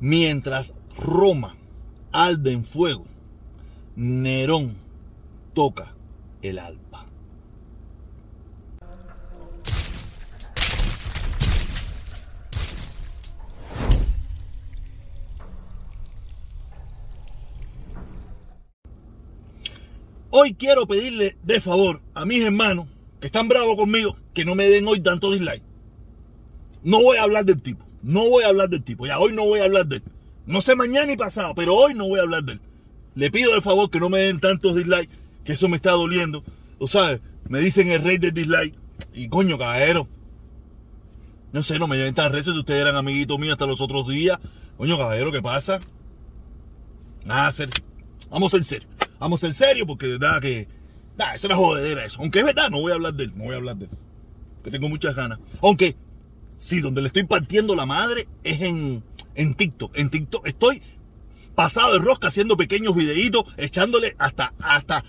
Mientras Roma arde en fuego, Nerón toca el alpa. Hoy quiero pedirle de favor a mis hermanos que están bravos conmigo que no me den hoy tanto dislike. No voy a hablar del tipo. No voy a hablar del tipo. Ya hoy no voy a hablar de él. No sé mañana ni pasado, pero hoy no voy a hablar de él. Le pido de favor que no me den tantos dislikes, que eso me está doliendo. O sabes, me dicen el rey del dislike. Y coño, caballero. No sé, no me lleven tan reces si ustedes eran amiguitos míos hasta los otros días. Coño, caballero, ¿qué pasa? Nada, ser. Vamos en serio. Vamos en serio porque de verdad que. Nah, es una jodedera eso. Aunque es verdad, no voy a hablar de él. No voy a hablar de él. Que tengo muchas ganas. Aunque, sí, donde le estoy partiendo la madre es en, en TikTok. En TikTok estoy pasado de rosca haciendo pequeños videitos, echándole hasta, hasta,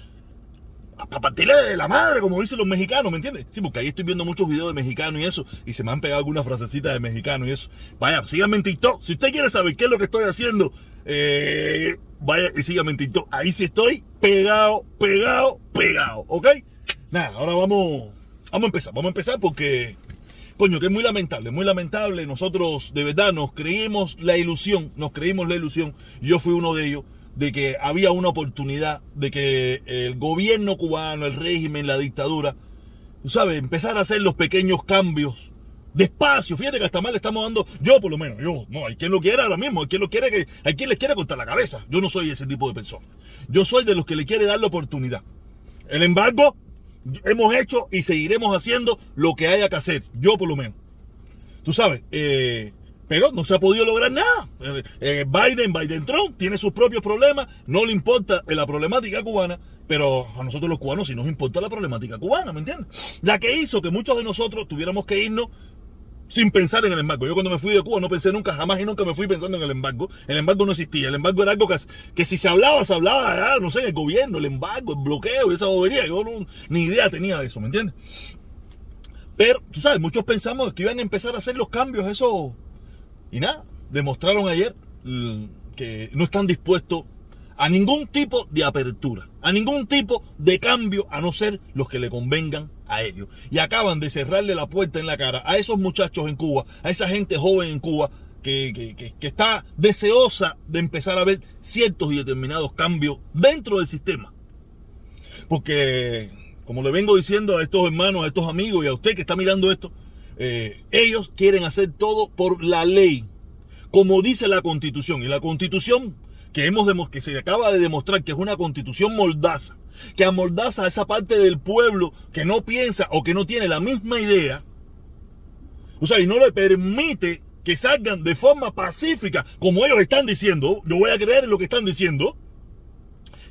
para partirle de la madre, como dicen los mexicanos, ¿me entiendes? Sí, porque ahí estoy viendo muchos videos de mexicanos y eso, y se me han pegado algunas frasecitas de mexicano y eso. Vaya, síganme en TikTok. Si usted quiere saber qué es lo que estoy haciendo, eh, vaya y síganme en TikTok. Ahí sí estoy pegado, pegado, pegado, ¿ok? Nada, ahora vamos, vamos a empezar, vamos a empezar porque coño, que es muy lamentable, muy lamentable. Nosotros de verdad nos creímos la ilusión, nos creímos la ilusión, yo fui uno de ellos, de que había una oportunidad de que el gobierno cubano, el régimen, la dictadura, sabes, empezar a hacer los pequeños cambios. Despacio, fíjate que hasta mal le estamos dando, yo por lo menos, yo, no, hay quien lo quiera ahora mismo, hay quien lo quiere hay quien les quiere cortar la cabeza. Yo no soy ese tipo de persona. Yo soy de los que le quiere dar la oportunidad. El embargo, hemos hecho y seguiremos haciendo lo que haya que hacer, yo por lo menos. Tú sabes, eh, pero no se ha podido lograr nada. Eh, eh, Biden, Biden Trump, tiene sus propios problemas, no le importa la problemática cubana, pero a nosotros los cubanos sí nos importa la problemática cubana, ¿me entiendes? La que hizo que muchos de nosotros tuviéramos que irnos sin pensar en el embargo. Yo cuando me fui de Cuba no pensé nunca, jamás y nunca me fui pensando en el embargo. El embargo no existía. El embargo era algo que, si se hablaba, se hablaba, no sé, el gobierno, el embargo, el bloqueo esa bobería. Yo no, ni idea tenía de eso, ¿me entiendes? Pero, tú sabes, muchos pensamos que iban a empezar a hacer los cambios, eso. Y nada, demostraron ayer mm, que no están dispuestos a ningún tipo de apertura, a ningún tipo de cambio, a no ser los que le convengan a ellos. Y acaban de cerrarle la puerta en la cara a esos muchachos en Cuba, a esa gente joven en Cuba, que, está deseosa de empezar a ver ciertos y determinados cambios dentro del sistema. Porque, como le vengo diciendo a estos hermanos, a estos amigos y a usted que está mirando esto, eh, ellos quieren hacer todo por la ley, como dice la constitución. Y la constitución que, hemos que se acaba de demostrar que es una constitución moldaza, que amoldaza a esa parte del pueblo que no piensa o que no tiene la misma idea, o sea, y no le permite que salgan de forma pacífica, como ellos están diciendo, yo voy a creer en lo que están diciendo,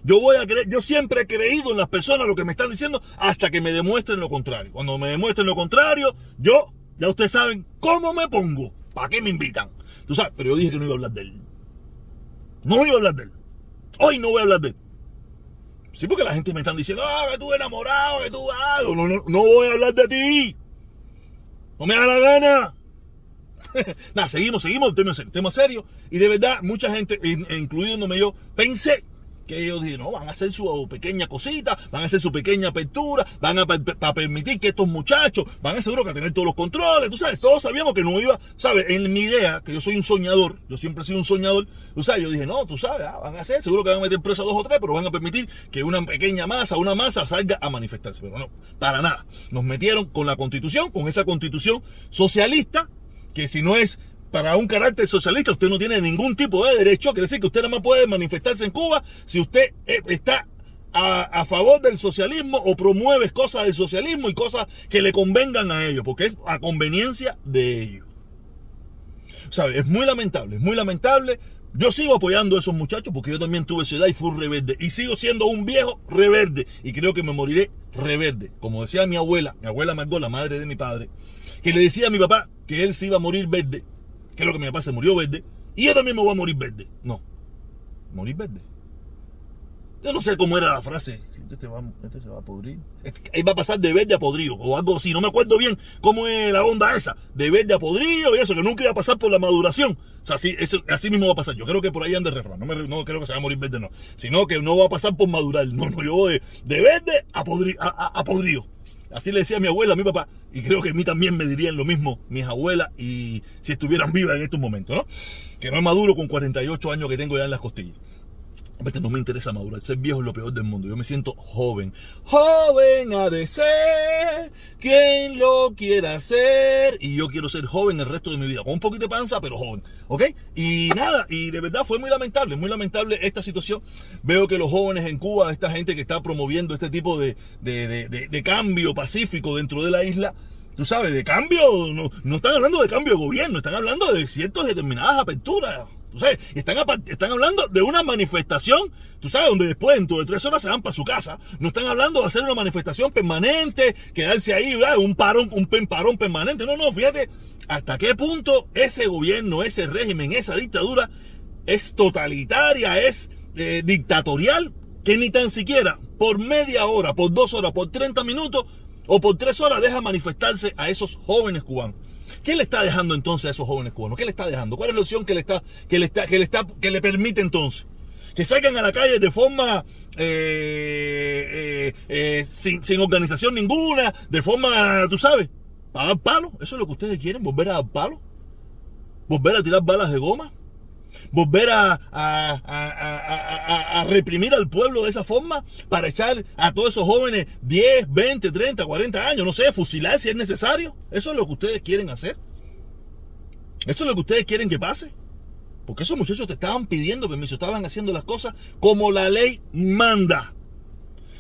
yo voy a creer, yo siempre he creído en las personas lo que me están diciendo hasta que me demuestren lo contrario. Cuando me demuestren lo contrario, yo, ya ustedes saben cómo me pongo, para qué me invitan. Pero yo dije que no iba a hablar de él. No voy a hablar de él. Hoy no voy a hablar de él. Sí, porque la gente me están diciendo, ah, que tú enamorado, que tú... Ah, no, no, no voy a hablar de ti. No me da la gana. Nada, seguimos, seguimos, tema, tema serio. Y de verdad, mucha gente, incluyéndome yo, pensé que ellos dijeron, no, van a hacer su pequeña cosita, van a hacer su pequeña apertura, van a permitir que estos muchachos van a seguro que a tener todos los controles, tú sabes, todos sabíamos que no iba, sabes, en mi idea, que yo soy un soñador, yo siempre he sido un soñador, tú sabes, yo dije, no, tú sabes, ah, van a hacer, seguro que van a meter preso a dos o tres, pero van a permitir que una pequeña masa, una masa salga a manifestarse, pero no, para nada, nos metieron con la constitución, con esa constitución socialista, que si no es para un carácter socialista usted no tiene ningún tipo de derecho, quiere decir que usted nada más puede manifestarse en Cuba si usted eh, está a, favor del socialismo o promueve cosas del socialismo y cosas que le convengan a ellos, porque es a conveniencia de ellos. ¿Sabe? Es muy lamentable, es muy lamentable. Yo sigo apoyando a esos muchachos porque yo también tuve ciudad y fui rebelde. Y sigo siendo un viejo rebelde. Y creo que me moriré rebelde. Como decía mi abuela, mi abuela Margot, la madre de mi padre, que le decía a mi papá que él se iba a morir verde que es lo que mi papá se murió verde, y yo también me voy a morir verde. No, morir verde. Yo no sé cómo era la frase. Este se va, este se va a podrir. Este, ahí va a pasar de verde a podrido o algo así. No me acuerdo bien cómo es la onda esa. De verde a podrido y eso, que nunca iba a pasar por la maduración. O sea, así, así mismo va a pasar. Yo creo que por ahí anda el refrán. No, me, no creo que se va a morir verde, no. Sino que no va a pasar por madurar. No, no, yo voy de, de verde a, a podrido. Así le decía a mi abuela, a mi papá, y creo que a mí también me dirían lo mismo mis abuelas y si estuvieran vivas en estos momentos, ¿no? Que no es maduro con 48 años que tengo ya en las costillas. No me interesa madurar, ser viejo es lo peor del mundo. Yo me siento joven. Joven ha de ser quien lo quiera ser. Y yo quiero ser joven el resto de mi vida. Con un poquito de panza, pero joven. ¿Ok? Y nada, y de verdad fue muy lamentable, muy lamentable esta situación. Veo que los jóvenes en Cuba, esta gente que está promoviendo este tipo de, de, de, de cambio pacífico dentro de la isla, tú sabes, de cambio, no, no están hablando de cambio de gobierno, están hablando de ciertas determinadas aperturas Tú sabes, están, están hablando de una manifestación, tú sabes, donde después dentro de tres horas se van para su casa. No están hablando de hacer una manifestación permanente, quedarse ahí, un parón, un parón permanente. No, no, fíjate hasta qué punto ese gobierno, ese régimen, esa dictadura es totalitaria, es eh, dictatorial, que ni tan siquiera por media hora, por dos horas, por 30 minutos o por tres horas deja manifestarse a esos jóvenes cubanos. ¿Qué le está dejando entonces a esos jóvenes cubanos? ¿Qué le está dejando? ¿Cuál es la opción que le está, que le está, que le está, que le permite entonces? Que salgan a la calle de forma eh, eh, eh, sin, sin, organización ninguna, de forma, tú sabes, para dar palo. Eso es lo que ustedes quieren, volver a dar palo. Volver a tirar balas de goma volver a, a, reprimir al pueblo de esa forma para echar a todos esos jóvenes 10, 20, 30, 40 años, no sé, fusilar si es necesario. Eso es lo que ustedes quieren hacer. Eso es lo que ustedes quieren que pase. Porque esos muchachos te estaban pidiendo permiso, estaban haciendo las cosas como la ley manda.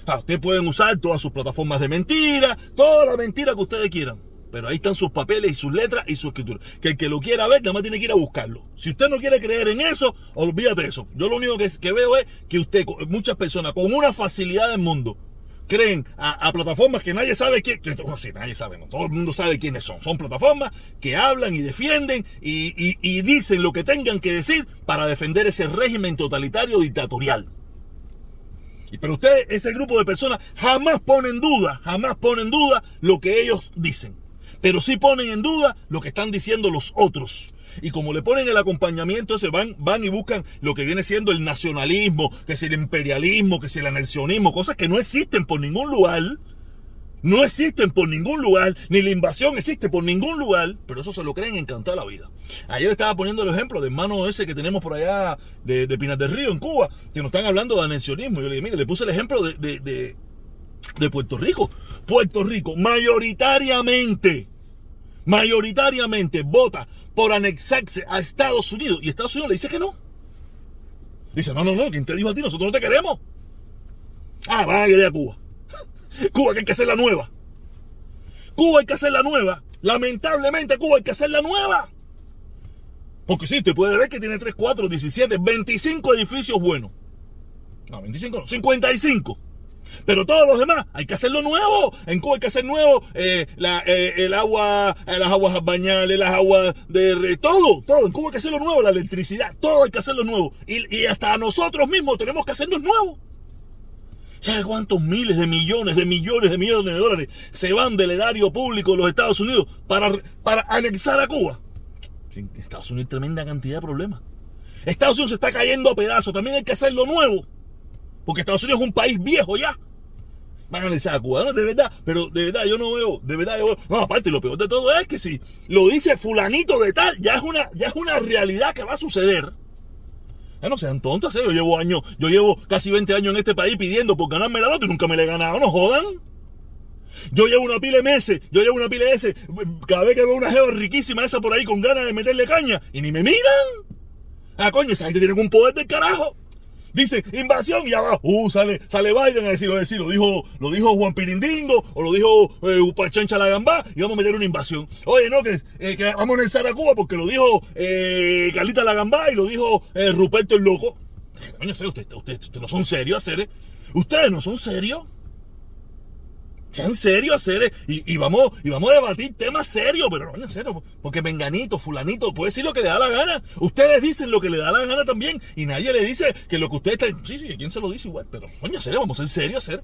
Ah, ustedes pueden usar todas sus plataformas de mentira, toda la mentira que ustedes quieran. Pero ahí están sus papeles y sus letras y su escritura. Que el que lo quiera ver, nada más tiene que ir a buscarlo. Si usted no quiere creer en eso, olvídate de eso. Yo lo único que, veo es que usted, muchas personas con una facilidad del mundo, creen a, plataformas que nadie sabe quién, que, no, sí, nadie sabe, no, todo el mundo sabe quiénes son. Son plataformas que hablan y defienden y, y dicen lo que tengan que decir para defender ese régimen totalitario dictatorial. Pero ustedes, ese grupo de personas, jamás ponen duda, jamás ponen duda lo que ellos dicen pero sí ponen en duda lo que están diciendo los otros. Y como le ponen el acompañamiento, se van, van y buscan lo que viene siendo el nacionalismo, que es el imperialismo, que es el anexionismo, cosas que no existen por ningún lugar. No existen por ningún lugar, ni la invasión existe por ningún lugar, pero eso se lo creen encantar la vida. Ayer estaba poniendo el ejemplo de hermano ese que tenemos por allá de, de Pinas del Río, en Cuba, que nos están hablando de anexionismo. Yo le dije, mire, le puse el ejemplo de, de, de Puerto Rico. Puerto Rico, mayoritariamente, mayoritariamente vota por anexarse a Estados Unidos. Y Estados Unidos le dice que no. Dice, no, no, no, ¿quién te dijo a ti? Nosotros no te queremos. Ah, van a querer a Cuba. Cuba que hay que hacer la nueva. Cuba hay que hacer la nueva. Lamentablemente Cuba hay que hacer la nueva. Porque sí, usted puede ver que tiene 3, 4, 17, 25 edificios buenos. No, 25 no, 55. Pero todos los demás hay que hacerlo nuevo. En Cuba hay que hacer nuevo eh, eh, el agua, eh, las aguas bañales, las aguas de todo, todo. En Cuba hay que hacerlo nuevo, la electricidad, todo hay que hacerlo nuevo. Y, hasta nosotros mismos tenemos que hacerlo nuevo. ¿Sabe cuántos miles de millones, de millones de millones de dólares se van del erario público de los Estados Unidos para, para anexar a Cuba? Estados Unidos tremenda cantidad de problemas. Estados Unidos se está cayendo a pedazos, también hay que hacerlo nuevo. Porque Estados Unidos es un país viejo ya. Van a analizar a Cuba, no, de verdad, pero de verdad yo no veo, de verdad yo veo. No, aparte, lo peor de todo es que si lo dice fulanito de tal, ya es una, ya es una realidad que va a suceder. Ya no sean tontos, ¿eh? yo llevo años, yo llevo casi 20 años en este país pidiendo por ganarme la loto y nunca me la he ganado, no jodan. Yo llevo una pila yo llevo una pila meses, cada vez que veo una jeva riquísima esa por ahí con ganas de meterle caña y ni me miran. Ah, coño, esa gente tiene un poder del carajo. Dice invasión y abajo, uh, sale, sale Biden a decirlo, a decir, lo dijo, lo dijo Juan Pirindingo o lo dijo eh, Upachancha la Gambá y vamos a meter una invasión. Oye, no, que, eh, vamos a lanzar a Cuba porque lo dijo eh, Carlita la Gambá y lo dijo eh, Ruperto el Loco. Coño, ustedes usted, usted, no son serios, hacer Ustedes no son serios. Sean serios, hacer y, y, vamos, y vamos a debatir temas serios, pero no en serio, porque menganito, fulanito, puede decir lo que le da la gana. Ustedes dicen lo que le da la gana también, y nadie le dice que lo que usted está. Sí, sí, ¿quién se lo dice igual? Pero, coño, serio, vamos a ser serios, hacer.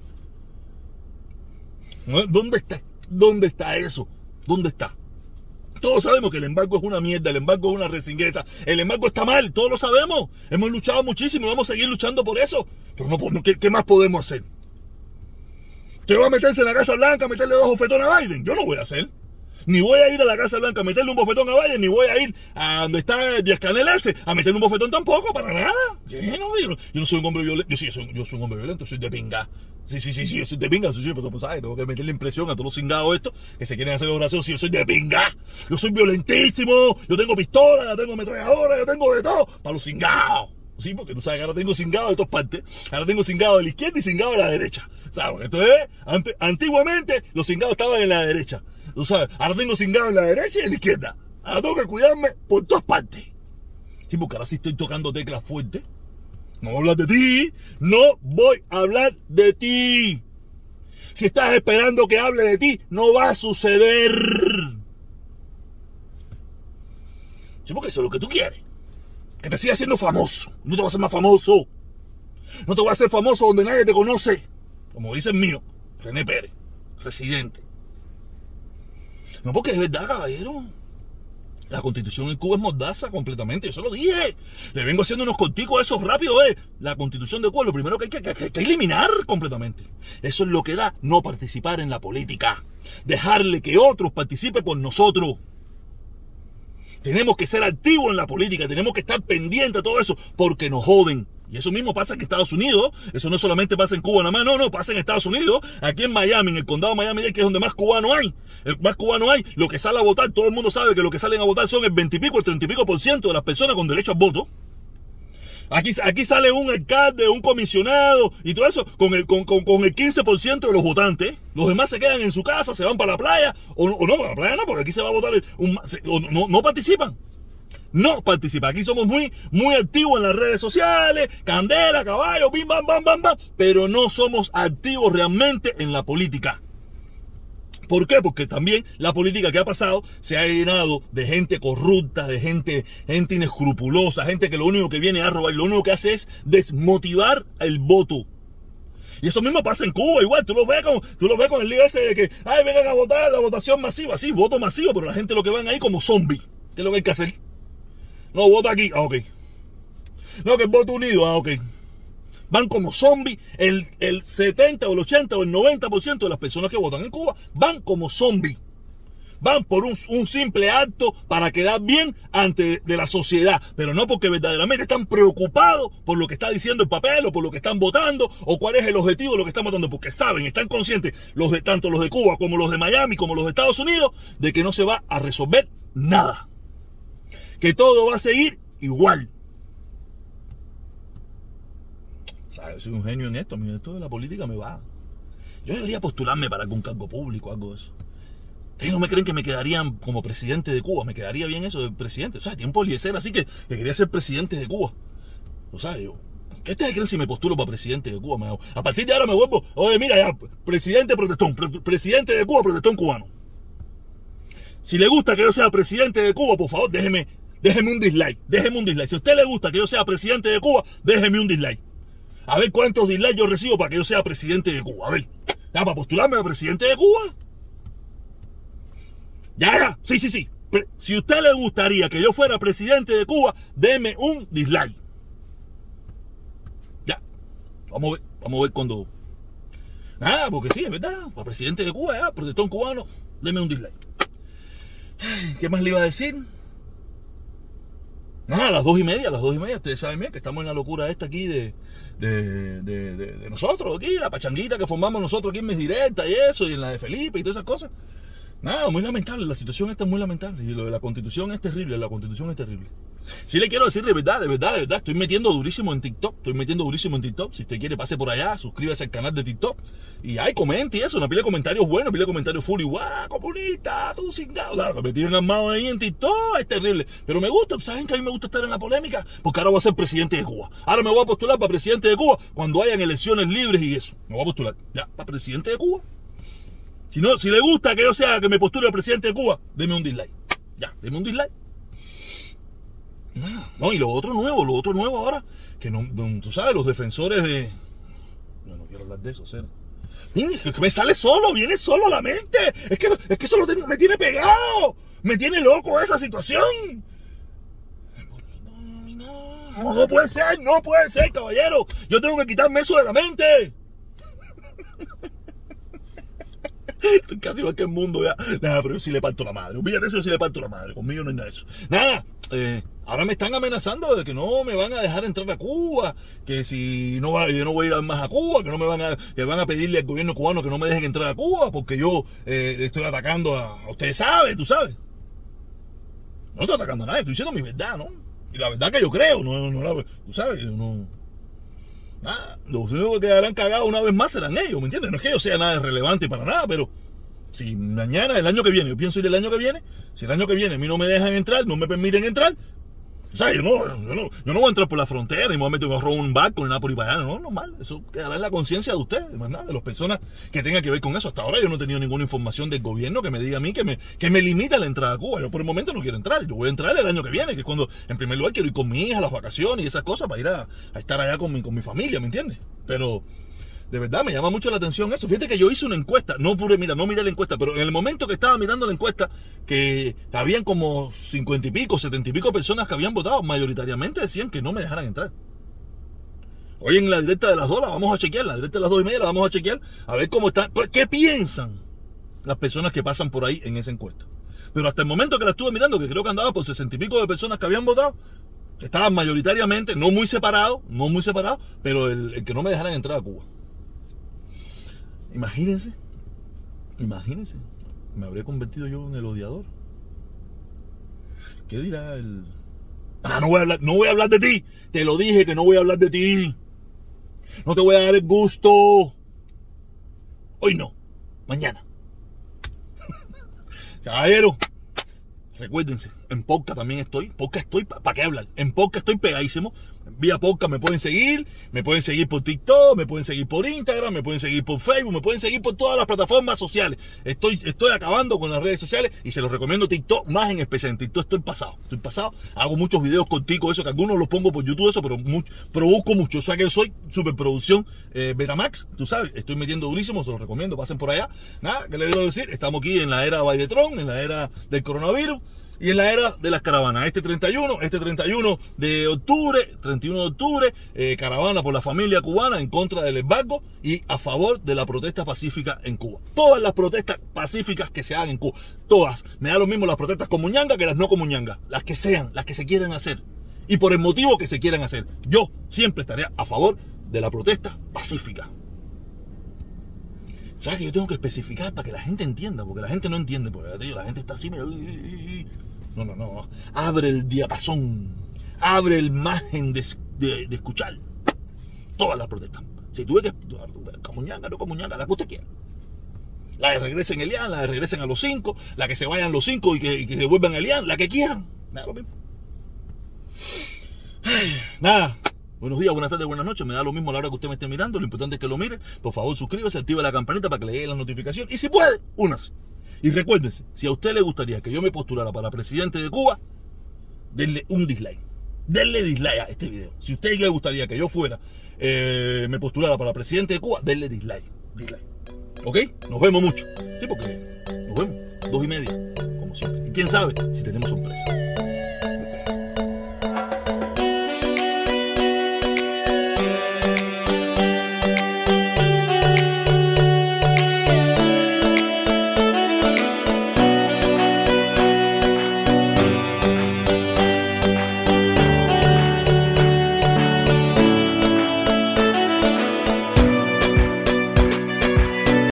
¿Dónde está? ¿Dónde está eso? ¿Dónde está? Todos sabemos que el embargo es una mierda, el embargo es una resingueta, el embargo está mal, todos lo sabemos. Hemos luchado muchísimo y vamos a seguir luchando por eso. Pero no, ¿qué, qué más podemos hacer? ¿Qué va a meterse en la Casa Blanca a meterle dos bofetones a Biden? Yo no voy a hacer. Ni voy a ir a la Casa Blanca a meterle un bofetón a Biden, ni voy a ir a donde está Díaz Canel ese a meterle un bofetón tampoco, para nada. Yo no, yo no soy un hombre violento. Yo sí, soy, yo soy un hombre violento, soy de pinga. Sí, sí, sí, sí, yo soy de pinga, sí, sí, pero pues, ¿sabes? Tengo que meterle impresión a todos los cingados estos que se quieren hacer oración. Sí, yo soy de pinga. Yo soy violentísimo. Yo tengo pistola, yo tengo ametralladora, yo tengo de todo. Para los cingados. Sí, porque tú sabes que ahora tengo cingado de todas partes. Ahora tengo cingado de la izquierda y cingado de la derecha. ¿Sabes? Esto es, antiguamente los cingados estaban en la derecha. Tú sabes, ahora tengo cingado en la derecha y en la izquierda. Ahora tengo que cuidarme por todas partes. Sí, porque ahora sí estoy tocando teclas fuertes. No voy a hablar de ti. No voy a hablar de ti. Si estás esperando que hable de ti, no va a suceder. Sí, porque eso es lo que tú quieres que te siga siendo famoso. No te vas a hacer más famoso. No te vas a hacer famoso donde nadie te conoce. Como dice el mío, René Pérez, residente. No, porque es verdad, caballero. La constitución en Cuba es mordaza completamente. Yo se lo dije. Le vengo haciendo unos corticos a esos rápido, eh. La constitución de Cuba, lo primero que hay que, que, que eliminar completamente. Eso es lo que da no participar en la política. Dejarle que otros participen por nosotros. Tenemos que ser activos en la política, tenemos que estar pendientes de todo eso, porque nos joden. Y eso mismo pasa en Estados Unidos, eso no solamente pasa en Cuba nada más, no, no, pasa en Estados Unidos, aquí en Miami, en el condado de Miami, que es donde más cubanos hay, más cubanos hay, lo que sale a votar, todo el mundo sabe que lo que salen a votar son el 20 y pico, el 30 y pico por ciento de las personas con derecho al voto. Aquí, aquí sale un alcalde, un comisionado y todo eso con el, con, con, con el 15% de los votantes. Los demás se quedan en su casa, se van para la playa. O, no, para la playa no, porque aquí se va a votar. No, no participan. No participan. Aquí somos muy, muy activos en las redes sociales, candela, caballo, bim, bam, bam, bam, bam. Pero no somos activos realmente en la política. ¿Por qué? Porque también la política que ha pasado se ha llenado de gente corrupta, de gente, gente inescrupulosa, gente que lo único que viene a robar lo único que hace es desmotivar el voto. Y eso mismo pasa en Cuba, igual, tú lo ves con, tú lo ves con el lío ese de que, ay, vengan a votar, la votación masiva, sí, voto masivo, pero la gente lo que van ahí como zombie. ¿Qué es lo que hay que hacer? No, vota aquí, ah, ok. No, que el voto unido, ah, ok van como zombies. El, el 70 o el 80 o el 90% de las personas que votan en Cuba van como zombies. Van por un, un, simple acto para quedar bien ante de la sociedad, pero no porque verdaderamente están preocupados por lo que está diciendo el papel o por lo que están votando o cuál es el objetivo de lo que están votando, porque saben, están conscientes los de tanto los de Cuba como los de Miami como los de Estados Unidos de que no se va a resolver nada, que todo va a seguir igual. Soy un genio en esto, esto de la política me va. Yo debería postularme para algún cargo público, algo de eso. Ustedes no me creen que me quedarían como presidente de Cuba, me quedaría bien eso de presidente. O sea, tiempo ser así que, que, quería ser presidente de Cuba. O sea, yo, ¿qué ustedes creen si me postulo para presidente de Cuba? a partir de ahora me vuelvo, oye, mira ya, presidente protestón, presidente de Cuba, protestón cubano. Si le gusta que yo sea presidente de Cuba, por favor, déjeme, déjeme un dislike, déjeme un dislike. Si a usted le gusta que yo sea presidente de Cuba, déjeme un dislike. A ver cuántos dislikes yo recibo para que yo sea presidente de Cuba. A ver, ¿ya para postularme a presidente de Cuba? Ya, ya, sí, sí, sí. Si a usted le gustaría que yo fuera presidente de Cuba, deme un dislike. Ya, vamos a ver, vamos a ver cuando. Nada, porque sí, es verdad. Para presidente de Cuba, ya, protestón cubano, deme un dislike. ¿Qué más le iba a decir? Nada, a las dos y media, a las dos y media, ustedes saben bien que estamos en la locura esta aquí de, de, de, de, nosotros, aquí, la pachanguita que formamos nosotros aquí en mis directas y eso, y en la de Felipe y todas esas cosas. Nada, muy lamentable, la situación esta es muy lamentable. Y lo de la constitución es terrible, la constitución es terrible. Si le quiero decir de verdad, de verdad, de verdad, estoy metiendo durísimo en TikTok, estoy metiendo durísimo en TikTok. Si usted quiere, pase por allá, suscríbase al canal de TikTok. Y hay comente y eso, una pila de comentarios buenos, una pila de comentarios full y guau, comunista, tú cingado. Claro, me tienen armado ahí en TikTok, es terrible. Pero me gusta, ¿saben que a mí me gusta estar en la polémica? Porque ahora voy a ser presidente de Cuba. Ahora me voy a postular para presidente de Cuba cuando hayan elecciones libres y eso. Me voy a postular, ya, para presidente de Cuba. Si, no, si le gusta que yo sea que me postule el presidente de Cuba, deme un dislike. Ya, deme un dislike. No, y lo otro nuevo, lo otro nuevo ahora, que no, tú sabes, los defensores de... No, no quiero hablar de eso, Cero. Es que me sale solo, viene solo la mente. Es que, es que eso me tiene pegado. Me tiene loco esa situación. No, no puede ser, no puede ser, caballero. Yo tengo que quitarme eso de la mente. Estoy casi igual que el mundo ya. Nada, pero yo sí le parto la madre. Olvídate eso, yo sí le parto la madre. Conmigo no hay nada de eso. Nada, eh, ahora me están amenazando de que no me van a dejar entrar a Cuba, que si no va, yo no voy a ir más a Cuba, que no me van a, que van a pedirle al gobierno cubano que no me dejen entrar a Cuba porque yo eh, estoy atacando a, ustedes saben, tú sabes. No estoy atacando a nadie, estoy diciendo mi verdad, ¿no? Y la verdad que yo creo, no, no la, tú sabes, no. Nada, los únicos que quedarán cagados una vez más serán ellos, ¿me entiendes? No es que yo sea nada relevante para nada, pero si mañana, el año que viene, yo pienso ir el año que viene, si el año que viene a mí no me dejan entrar, no me permiten entrar, sea, yo no, yo no, yo no voy a entrar por la frontera y me voy a meter, un barco ni nada por ahí para allá, no, normal, eso quedará en la conciencia de ustedes, más nada, de las personas que tengan que ver con eso. Hasta ahora yo no he tenido ninguna información del gobierno que me diga a mí que me, que me limita la entrada a Cuba. Yo por el momento no quiero entrar, yo voy a entrar el año que viene, que es cuando, en primer lugar, quiero ir con mi hija a las vacaciones y esas cosas para ir a, a estar allá con mi, con mi familia, ¿me entiendes? Pero de verdad me llama mucho la atención eso. Fíjate que yo hice una encuesta, no pude, mira, no miré la encuesta, pero en el momento que estaba mirando la encuesta, que habían como cincuenta y pico, setenta y pico personas que habían votado, mayoritariamente decían que no me dejaran entrar. Hoy en la directa de las dos la vamos a chequear, la directa de las dos y media la vamos a chequear, a ver cómo está, qué piensan las personas que pasan por ahí en esa encuesta. Pero hasta el momento que la estuve mirando, que creo que andaba por sesenta y pico de personas que habían votado, estaban mayoritariamente, no muy separados, no muy separados, pero el que no me dejaran entrar a Cuba. Imagínense, imagínense, me habría convertido yo en el odiador. ¿Qué dirá el.? Ah, no voy a hablar, no voy a hablar de ti. Te lo dije que no voy a hablar de ti. No te voy a dar el gusto. Hoy no, mañana. Caballero, recuérdense, en podcast también estoy. Podcast estoy, ¿para qué hablar? En podcast estoy pegadísimo vía podcast me pueden seguir, me pueden seguir por TikTok, me pueden seguir por Instagram, me pueden seguir por Facebook, me pueden seguir por todas las plataformas sociales. Estoy, estoy acabando con las redes sociales y se los recomiendo TikTok más en especial. En TikTok estoy pasado, estoy pasado. Hago muchos videos contigo, eso que algunos los pongo por YouTube, eso, pero, mucho, busco mucho. O sea que soy superproducción eh, Betamax, tú sabes, estoy metiendo durísimo, se los recomiendo, pasen por allá. Nada, ¿qué les debo decir? Estamos aquí en la era Baidetron, en la era del coronavirus y en la era de las caravanas. Este 31, este 31 de octubre, 31 de octubre, eh, caravana por la familia cubana en contra del embargo y a favor de la protesta pacífica en Cuba. Todas las protestas pacíficas que se hagan en Cuba, todas. Me da lo mismo las protestas con Muñanga que las no con Muñanga. Las que sean, las que se quieran hacer. Y por el motivo que se quieran hacer. Yo siempre estaré a favor de la protesta pacífica. ¿Sabes que yo tengo que especificar para que la gente entienda? Porque la gente no entiende, porque la gente está así, no, no, no. Abre el diapasón. Abre el margen de, escuchar. Todas las protestas. Si tuve que. Comuñanga, no comuñanga, la que usted quiera. La que regresen Elian, la que regresen a los cinco, la que se vayan los cinco y que, se vuelvan Elian, la que quieran. Nada, nada. Buenos días, buenas tardes, buenas noches. Me da lo mismo a la hora que usted me esté mirando. Lo importante es que lo mire. Por favor, suscríbase, activa la campanita para que le llegue la notificación. Y si puede, únase. Y recuérdense, si a usted le gustaría que yo me postulara para presidente de Cuba, denle un dislike. Denle dislike a este video. Si a usted le gustaría que yo fuera, eh, me postulara para presidente de Cuba, denle dislike. Dislike. ¿Ok? Nos vemos mucho. Sí, porque nos vemos. Dos y media, como siempre. Y quién sabe si tenemos sorpresa.